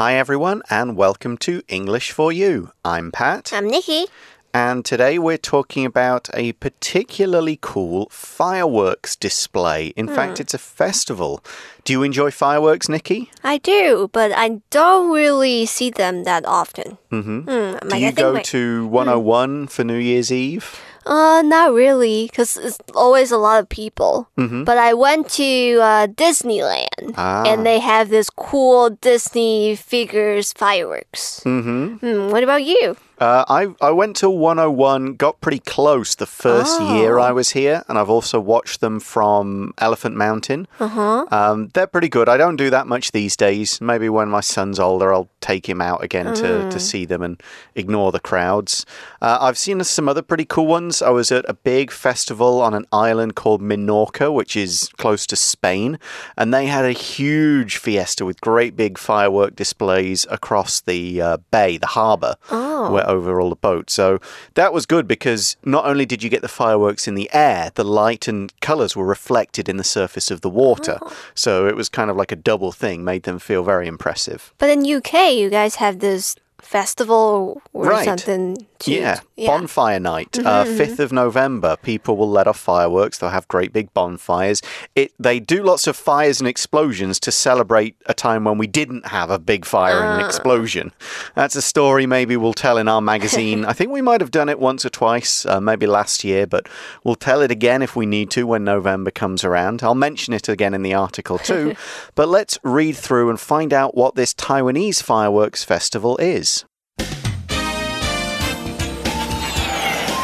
Hi, everyone, and welcome to English for You. I'm Pat. I'm Nikki. And today we're talking about a particularly cool fireworks display. In Hmm. fact, it's a festival. Do you enjoy fireworks, Nikki? I do, but I don't really see them that often. Mm-hmm. Hmm, Do like, I you go my- to 101 for New Year's Eve? Uh, not really, because it's always a lot of people. Mm-hmm. But I went to uh, Disneyland, Ah. and they have this cool Disney figures fireworks. Mm-hmm. Hmm, what about you? Uh, I, I went to 101, got pretty close the first Oh. year I was here, and I've also watched them from Elephant Mountain. Uh huh. Um, they're pretty good. I don't do that much these days. Maybe when my son's older, I'll take him out again to, to see them and ignore the crowds. Uh, I've seen some other pretty cool ones. I was at a big festival on an island called Minorca, which is close to Spain, and they had a huge fiesta with great big firework displays across the uh, bay, the harbour, Oh. where over all the boats. So that was good because not only did you get the fireworks in the air, the light and colours were reflected in the surface of the water. Oh. So it was kind of like a double thing, made them feel very impressive. But in UK, you guys have this festival or Right. something. To, Yeah, bonfire night, uh, Mm-hmm, 5th of November. People will let off fireworks. They'll have great big bonfires. It They do lots of fires and explosions to celebrate a time when we didn't have a big fire and an Ah. explosion. That's a story maybe we'll tell in our magazine. I think we might have done it once or twice, uh, maybe last year, but we'll tell it again if we need to when November comes around. I'll mention it again in the article too. but let's read through and find out what this Taiwanese fireworks festival is.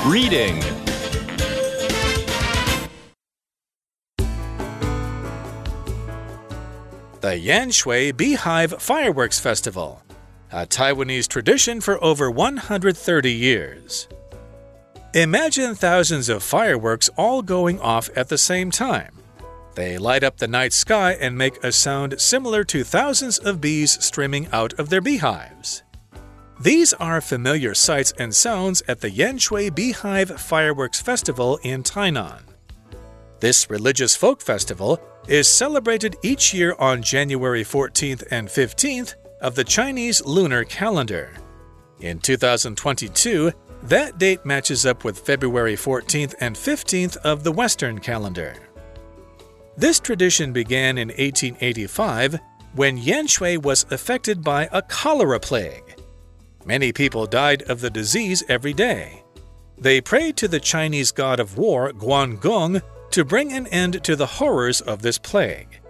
Reading The Yanshui Beehive Fireworks Festival, a Taiwanese tradition for over 130 years. Imagine thousands of fireworks all going off at the same time. They light up the night sky and make a sound similar to thousands of bees streaming out of their beehives. These are familiar sights and sounds at the Yanshui Beehive Fireworks Festival in Tainan. This religious folk festival is celebrated each year on January 14th and 15th of the Chinese lunar calendar. In 2022, that date matches up with February 14th and 15th of the Western calendar. This tradition began in 1885 when Yanshui was affected by a cholera plague. Many people died of the disease every day. They prayed to the Chinese god of war, Guangong, to bring an end to the horrors of this plague.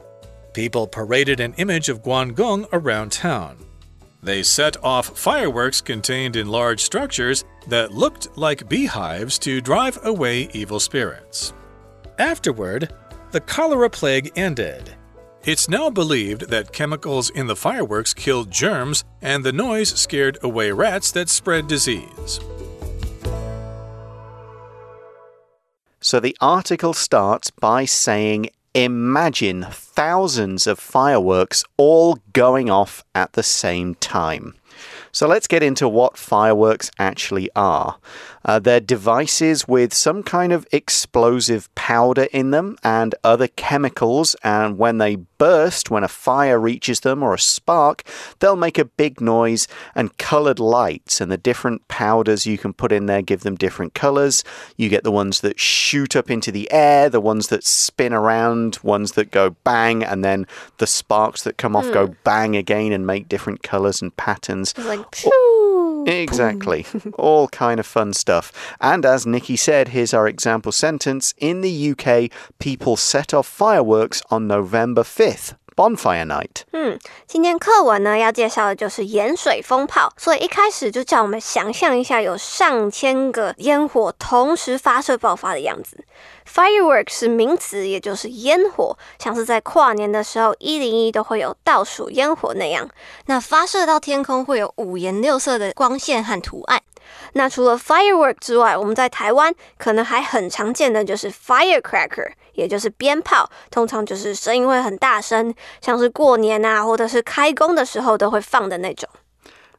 People paraded an image of Guangong around town. They set off fireworks contained in large structures that looked like beehives to drive away evil spirits. Afterward, the cholera plague ended. It's now believed that chemicals in the fireworks killed germs and the noise scared away rats that spread disease. So the article starts by saying, Imagine thousands of fireworks all going off at the same time. So let's get into what fireworks actually are. Uh, they're devices with some kind of explosive powder in them and other chemicals, and when they burst, when a fire reaches them or a spark, they'll make a big noise and colored lights. And the different powders you can put in there give them different colors. You get the ones that shoot up into the air, the ones that spin around, ones that go bang, and then the sparks that come off go bang again and make different colors and patterns. Like, phew. Exactly. All kind of fun stuff. And as Nikki said, here's our example sentence. In the UK, people set off fireworks on November 5th, bonfire night. 嗯，今天课文呢要介绍的就是盐水风炮，所以一开始就叫我们想象一下有上千个烟火同时发射爆发的样子。Firework 是名词，也就是烟火，像是在跨年的时候，一零一都会有倒数烟火那样。那发射到天空会有五颜六色的光线和图案。那除了 firework 之外，我们在台湾可能还很常见的就是 firecracker，也就是鞭炮，通常就是声音会很大声，像是过年啊，或者是开工的时候都会放的那种。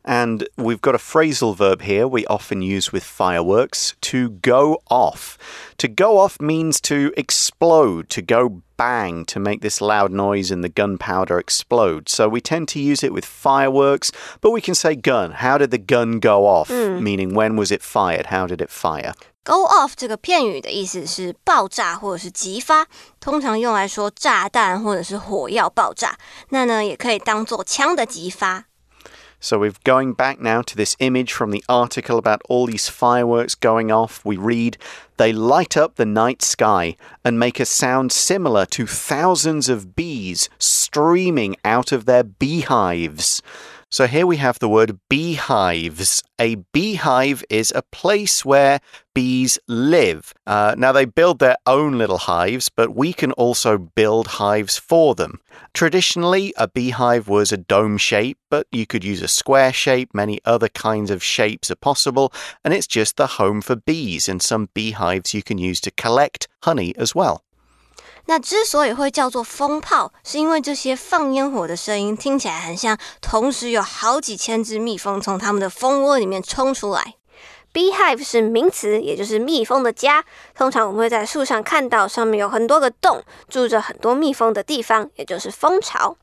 And we've got a phrasal verb here we often use with fireworks to go off. To go off means to explode, to go bang, to make this loud noise and the gunpowder explode. So we tend to use it with fireworks, but we can say gun. How did the gun go off? Mm. Meaning when was it fired? How did it fire? Go off 这个片语的意思是爆炸或者是击发，通常用来说炸弹或者是火药爆炸。那呢，也可以当做枪的击发。So we're going back now to this image from the article about all these fireworks going off. We read, They light up the night sky and make a sound similar to thousands of bees streaming out of their beehives. So here we have the word beehives. A beehive is a place where bees live. Uh, now, they build their own little hives, but we can also build hives for them. Traditionally, a beehive was a dome shape, but you could use a square shape. Many other kinds of shapes are possible, and it's just the home for bees. And some beehives you can use to collect honey as well. 那之所以会叫做风炮，是因为这些放烟火的声音听起来很像，同时有好几千只蜜蜂从它们的蜂窝里面冲出来。Beehive 是名词，也就是蜜蜂的家。通常我们会在树上看到上面有很多个洞，住着很多蜜蜂的地方，也就是蜂巢。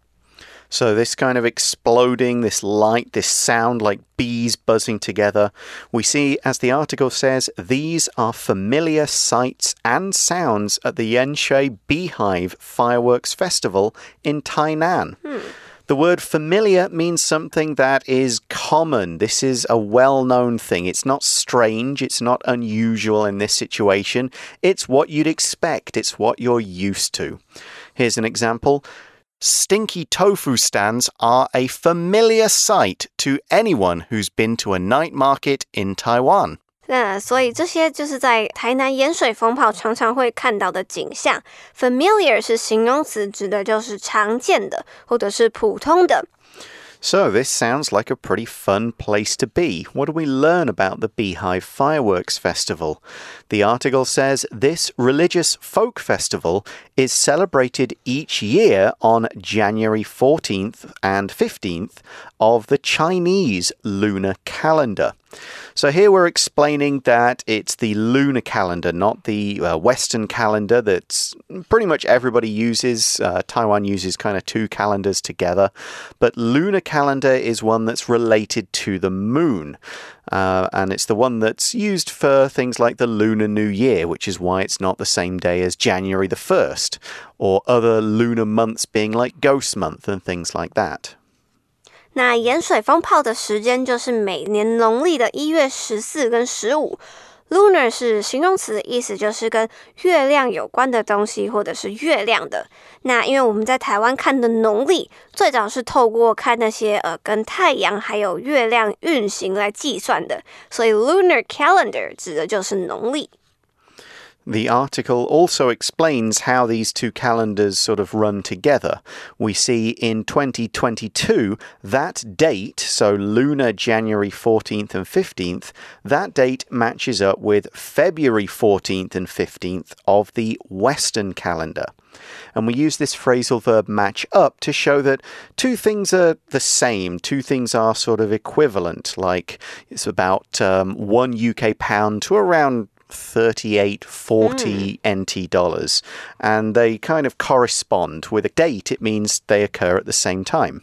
So, this kind of exploding, this light, this sound like bees buzzing together, we see, as the article says, these are familiar sights and sounds at the Yanshui Beehive Fireworks Festival in Tainan. Hmm. The word familiar means something that is common. This is a well known thing. It's not strange. It's not unusual in this situation. It's what you'd expect. It's what you're used to. Here's an example stinky tofu stands are a familiar sight to anyone who's been to a night market in Taiwan. 那所以这些就是在台南盐水蜂炮常常会看到的景象。Familiar 是形容词，指的就是常见的或者是普通的。So, this sounds like a pretty fun place to be. What do we learn about the Beehive Fireworks Festival? The article says this religious folk festival is celebrated each year on January 14th and 15th of the Chinese lunar calendar. So, here we're explaining that it's the lunar calendar, not the uh, Western calendar that pretty much everybody uses. Uh, Taiwan uses kind of two calendars together. But lunar calendar is one that's related to the moon. Uh, and it's the one that's used for things like the Lunar New Year, which is why it's not the same day as January the 1st, or other lunar months being like Ghost Month and things like that. 那盐水风炮的时间就是每年农历的一月十四跟十五。Lunar 是形容词，意思就是跟月亮有关的东西，或者是月亮的。那因为我们在台湾看的农历，最早是透过看那些呃跟太阳还有月亮运行来计算的，所以 Lunar Calendar 指的就是农历。The article also explains how these two calendars sort of run together. We see in 2022 that date, so lunar January 14th and 15th, that date matches up with February 14th and 15th of the Western calendar. And we use this phrasal verb match up to show that two things are the same, two things are sort of equivalent, like it's about um, one UK pound to around 38, 40 NT dollars. And they kind of correspond. With a date, it means they occur at the same time.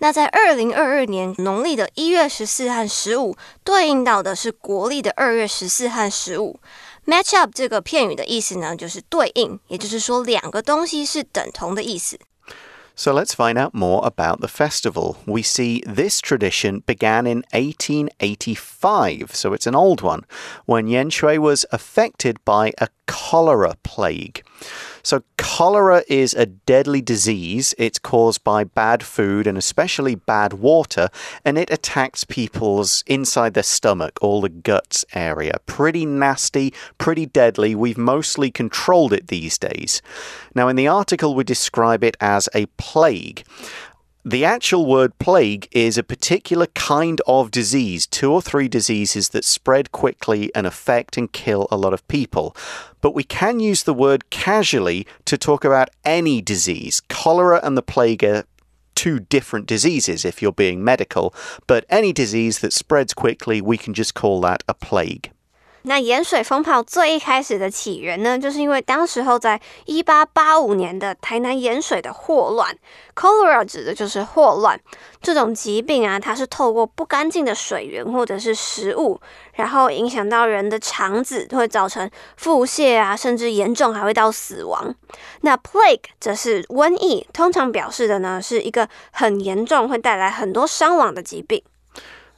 那在二零二二年农历的一月十四和十五，对应到的是国历的二月十四和十五。Match up 这个片语的意思呢，就是对应，也就是说两个东西是等同的意思。 So let's find out more about the festival. We see this tradition began in 1885, so it's an old one, when Yanshui was affected by a cholera plague. So, cholera is a deadly disease. It's caused by bad food and especially bad water, and it attacks people's inside their stomach, all the guts area. Pretty nasty, pretty deadly. We've mostly controlled it these days. Now, in the article, we describe it as a plague. The actual word plague is a particular kind of disease, two or three diseases that spread quickly and affect and kill a lot of people. But we can use the word casually to talk about any disease. Cholera and the plague are two different diseases if you're being medical, but any disease that spreads quickly, we can just call that a plague. 那盐水风炮最一开始的起源呢，就是因为当时候在一八八五年的台南盐水的霍乱，cholera 指的就是霍乱这种疾病啊，它是透过不干净的水源或者是食物，然后影响到人的肠子，会造成腹泻啊，甚至严重还会到死亡。那 plague 则是瘟疫，通常表示的呢是一个很严重，会带来很多伤亡的疾病。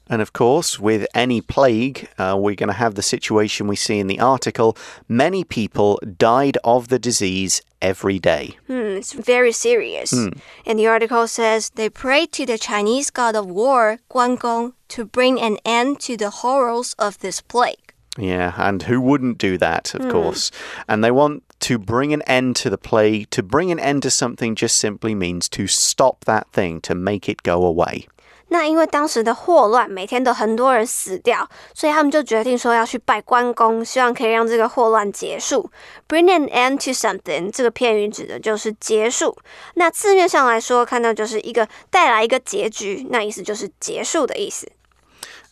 And of course, with any plague, uh, we're going to have the situation we see in the article. Many people died of the disease every day. Hmm, it's very serious. And the article says they prayed to the Chinese god of war, Guan Gong, to bring an end to the horrors of this plague. Yeah, and who wouldn't do that, of course? And they want to bring an end to the plague. To bring an end to something just simply means to stop that thing, to make it go away. 那因为当时的霍乱，每天都很多人死掉，所以他们就决定说要去拜关公，希望可以让这个霍乱结束。Bring an end to something 这个片语指的就是结束。那字面上来说，看到就是一个带来一个结局，那意思就是结束的意思。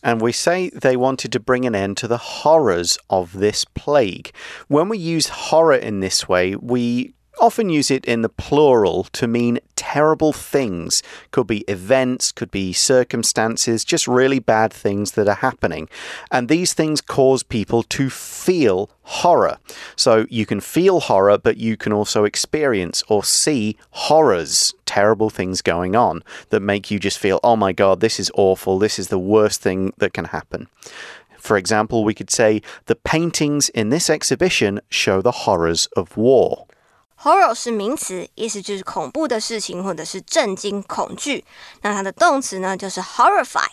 And we say they wanted to bring an end to the horrors of this plague. When we use horror in this way, we often use it in the plural to mean terrible things. Could be events, could be circumstances, just really bad things that are happening. And these things cause people to feel horror. So you can feel horror, but you can also experience or see horrors, terrible things going on that make you just feel, oh my God, this is awful. This is the worst thing that can happen. For example, we could say the paintings in this exhibition show the horrors of war. Horror 是名词，意思就是恐怖的事情或者是震惊、恐惧。那它的动词呢，就是 horrify。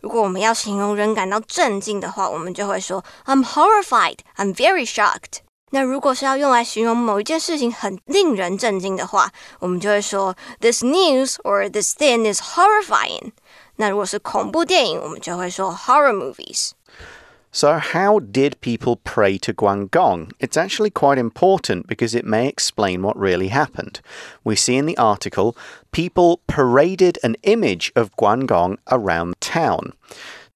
如果我们要形容人感到震惊的话，我们就会说 I'm horrified, I'm very shocked。那如果是要用来形容某一件事情很令人震惊的话，我们就会说 This news or this thing is horrifying。那如果是恐怖电影，我们就会说 horror movies。So, how did people pray to Guangong? It's actually quite important because it may explain what really happened. We see in the article people paraded an image of Guangong around town.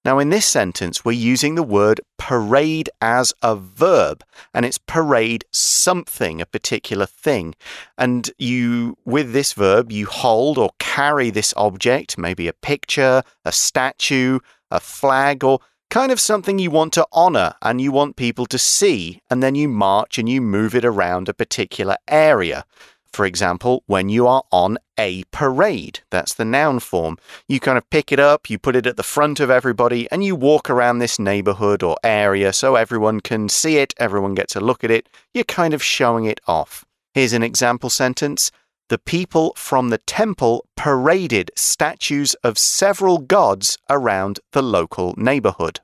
Now, in this sentence, we're using the word parade as a verb, and it's parade something, a particular thing. And you, with this verb, you hold or carry this object, maybe a picture, a statue, a flag, or kind of something you want to honor and you want people to see, and then you march and you move it around a particular area. For example, when you are on a parade, that's the noun form. You kind of pick it up, you put it at the front of everybody, and you walk around this neighborhood or area so everyone can see it, everyone gets a look at it. You're kind of showing it off. Here's an example sentence The people from the temple paraded statues of several gods around the local neighborhood.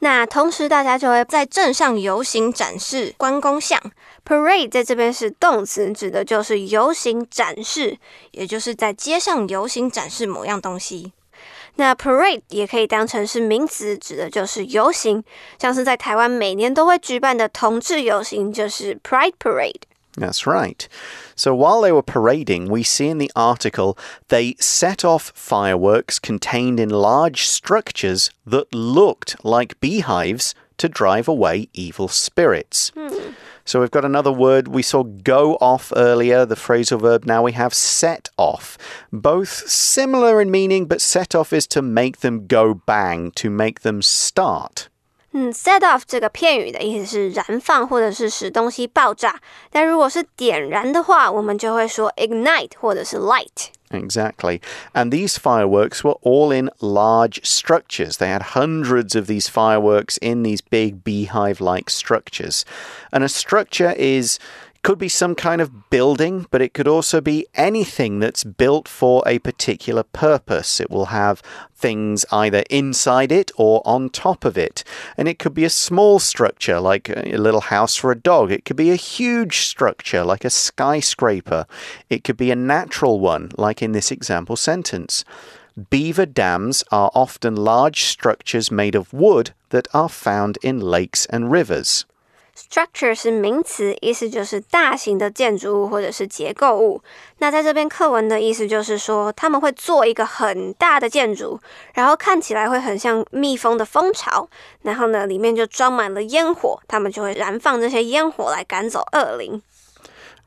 那同时，大家就会在镇上游行展示关公像。Parade 在这边是动词，指的就是游行展示，也就是在街上游行展示某样东西。那 parade 也可以当成是名词，指的就是游行，像是在台湾每年都会举办的同志游行，就是 Pride Parade。 That's right. So while they were parading, we see in the article they set off fireworks contained in large structures that looked like beehives to drive away evil spirits. So we've got another word. We saw go off earlier, the phrasal verb. Now we have set off. Both similar in meaning, but set off is to make them go bang, to make them start. 嗯，set off 这个片语的意思是燃放或者是使东西爆炸，但如果是点燃的话，我们就会说 ignite 或者是 light。 Exactly. And these fireworks were all in large structures. They had hundreds of these fireworks in these big beehive like structures. And a structure is. could be some kind of building, but it could also be anything that's built for a particular purpose. It will have things either inside it or on top of it. And it could be a small structure, like a little house for a dog. It could be a huge structure, like a skyscraper. It could be a natural one, like in this example sentence. Beaver dams are often large structures made of wood that are found in lakes and rivers. Structure 是名词，意思就是大型的建筑物或者是结构物。那在这篇课文的意思就是说，他们会做一个很大的建筑，然后看起来会很像蜜蜂的蜂巢，然后呢，里面就装满了烟火，他们就会燃放这些烟火来赶走恶灵。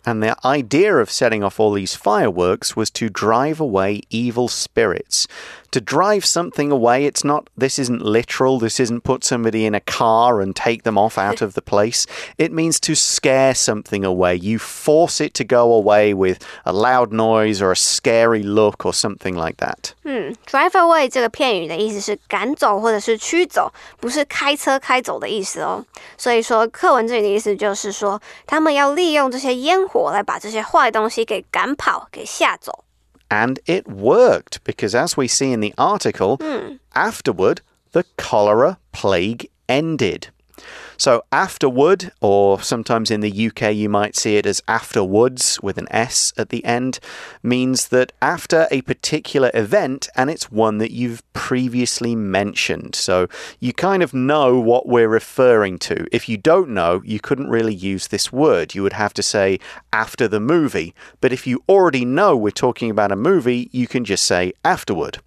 And the idea of setting off all these fireworks was to drive away evil spirits. To drive something away, it's not, this isn't literal, this isn't put somebody in a car and take them off out of the place. It means to scare something away. You force it to go away with a loud noise or a scary look or something like that. 嗯，drive away 这个片语的意思是赶走或者是驱走，不是开车开走的意思哦。所以说，课文这里的意思就是说，他们要利用这些烟火 来把这些坏东西给赶跑、给吓走。And it worked because, as we see in the article, afterward, the cholera plague ended. So, afterward, or sometimes in the UK you might see it as afterwards with an S at the end, means that after a particular event and it's one that you've previously mentioned. So, you kind of know what we're referring to. If you don't know, you couldn't really use this word. You would have to say after the movie. But if you already know we're talking about a movie, you can just say afterward.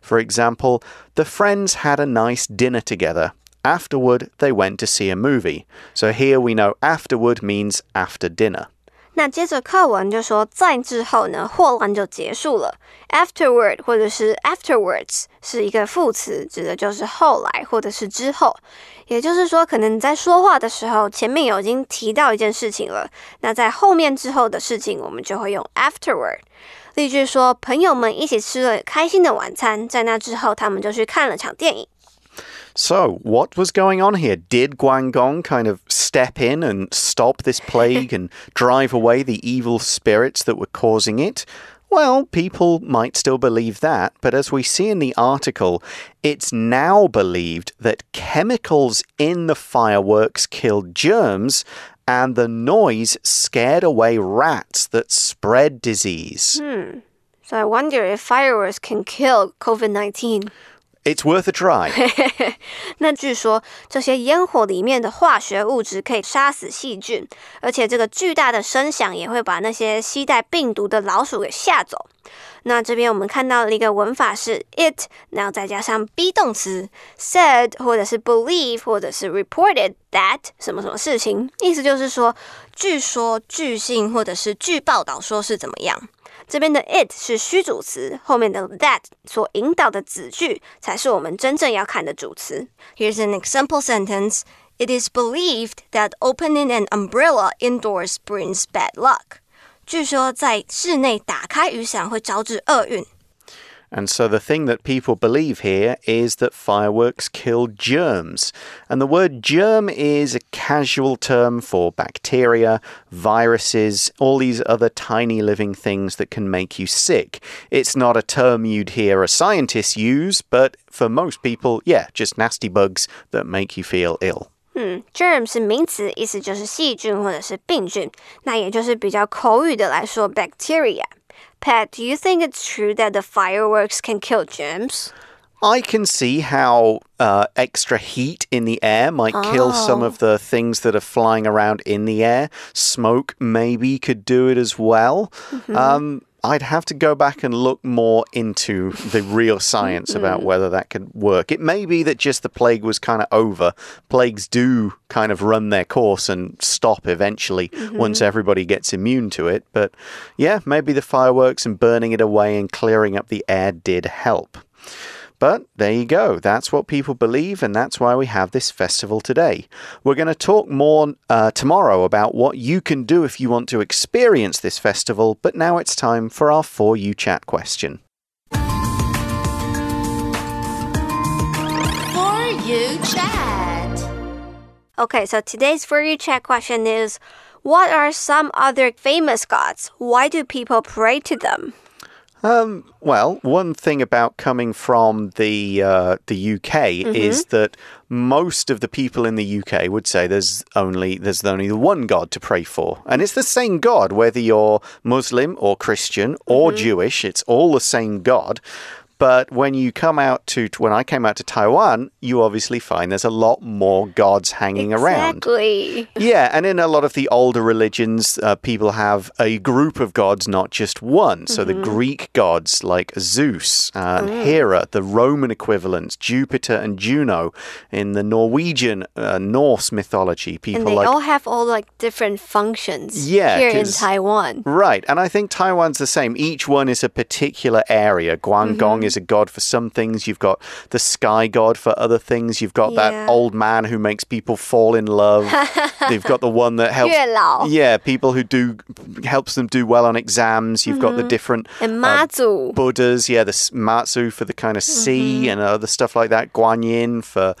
For example, the friends had a nice dinner together. Afterward, they went to see a movie. So here we know afterward means after dinner. 那接着课文就说，在之后呢，霍乱就结束了。Afterward 或者是 afterwards 是一个副词，指的就是后来或者是之后。也就是说，可能你在说话的时候，前面有已经提到一件事情了，那在后面之后的事情，我们就会用 afterward。例句说，朋友们一起吃了开心的晚餐，在那之后，他们就去看了场电影。 So, what was going on here? Did Guangong kind of step in and stop this plague and drive away the evil spirits that were causing it? Well, people might still believe that, but as we see in the article, it's now believed that chemicals in the fireworks killed germs and the noise scared away rats that spread disease. Hmm. So I wonder if fireworks can kill COVID nineteen. It's worth a try. 那据说这些烟火里面的化学物质可以杀死细菌，而且这个巨大的声响也会把那些携带病毒的老鼠给吓走。那这边我们看到了一个文法是 it，然后再加上 be 动词 said，或者是 believe，或者是 reported that 什么什么事情，意思就是说，据说、据信或者是据报道说是怎么样。这边的 it 是虚主词，后面的 that 所引导的子句才是我们真正要看的主词。Here's an example sentence. It is believed that opening an umbrella indoors brings bad luck. 据说在室内打开雨伞会招致厄运。 And so the thing that people believe here is that fireworks kill germs. And the word germ is a casual term for bacteria, viruses, all these other tiny living things that can make you sick. It's not a term you'd hear a scientist use, but for most people, yeah, just nasty bugs that make you feel ill. 嗯，germ 是名词，意思就是细菌或者是病菌。那也就是比较口语的来说，bacteria。 Pat, do you think it's true that the fireworks can kill germs? I can see how uh, extra heat in the air might kill some of the things that are flying around in the air. Smoke maybe could do it as well. Um, I'd have to go back and look more into the real science mm-hmm. about whether that could work. It may be that just the plague was kind of over. Plagues do kind of run their course and stop eventually mm-hmm. once everybody gets immune to it. But yeah, maybe the fireworks and burning it away and clearing up the air did help. But there you go. That's what people believe, and that's why we have this festival today. We're going to talk more uh, tomorrow about what you can do if you want to experience this festival, but now it's time for our For You Chat question. For you chat. Okay, so today's for you chat question is What are some other famous gods? Why do people pray to them? Um, well, one thing about coming from the uh, the UK is that most of the people in the UK would say there's only there's only the one God to pray for, and it's the same God whether you're Muslim or Christian or Jewish. It's all the same God. But when you come out to, when I came out to Taiwan, you obviously find there's a lot more gods hanging around. Exactly. Yeah, and in a lot of the older religions, uh, people have a group of gods, not just one. So the Greek gods like Zeus and Hera, the Roman equivalents, Jupiter and Juno. In the Norwegian, uh, Norse mythology, people And they like all have all like different functions Yeah, here in Taiwan. Right, and I think Taiwan's the same. Each one is a particular area. Guangong Mm-hmm. is a god for some things. You've got the sky god for other things. You've got Yeah. that old man who makes people fall in love. They've got the one that helps. Yeah, people who do helps them do well on exams. You've got the different Mm-hmm. and Mazu. Buddhas. Yeah, the Matsu for the kind of sea Mm-hmm. and other stuff like that. Guanyin for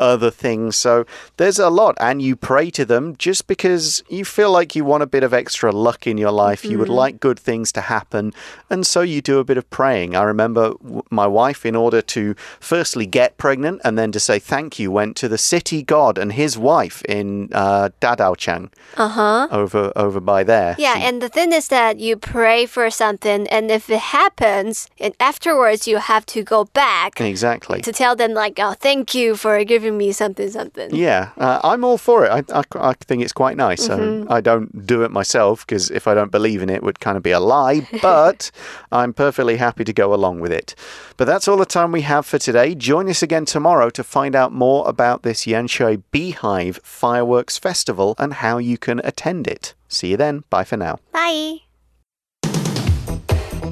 other things. So there's a lot, and you pray to them just because you feel like you want a bit of extra luck in your life. You would Mm-hmm. like good things to happen, and so you do a bit of praying. I remember w- my wife, in order to firstly get pregnant and then to say thank you, went to the city god and his wife in uh, Dadaocheng Uh huh. over over by there. Yeah, She- and the thing is that you pray for something, and if it happens, and afterwards you have to go back exactly. to tell them like, "Oh, thank you for giving me something, something." Yeah, uh, I'm all for it. I, I, I think it's quite nice. Mm-hmm. So I don't do it myself because if I don't believe in it, it would kind of be a lie. But I'm perfectly happy to go along with it. But that's all the time we have for today. Join us again tomorrow to find out more about this Yanshui Beehive Fireworks Festival and how you can attend it. See you then. Bye for now. Bye.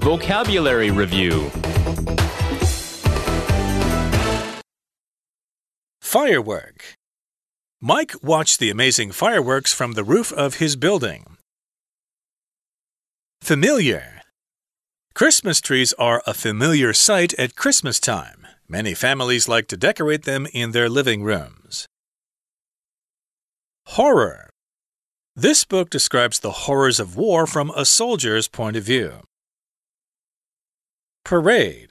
Vocabulary Review Firework. Mike watched the amazing fireworks from the roof of his building. Familiar. Christmas trees are a familiar sight at Christmas time. Many families like to decorate them in their living rooms. Horror. This book describes the horrors of war from a soldier's point of view. Parade.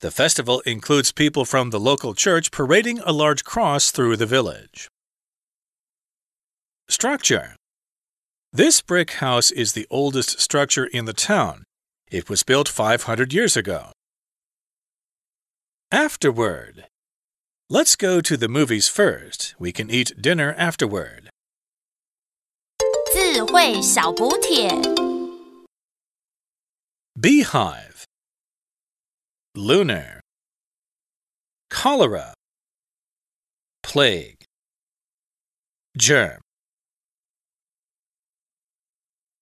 The festival includes people from the local church parading a large cross through the village. Structure This brick house is the oldest structure in the town. It was built 500 years ago. Afterward Let's go to the movies first. We can eat dinner afterward. 智慧小补帖。 Beehive Lunar. Cholera. Plague. Germ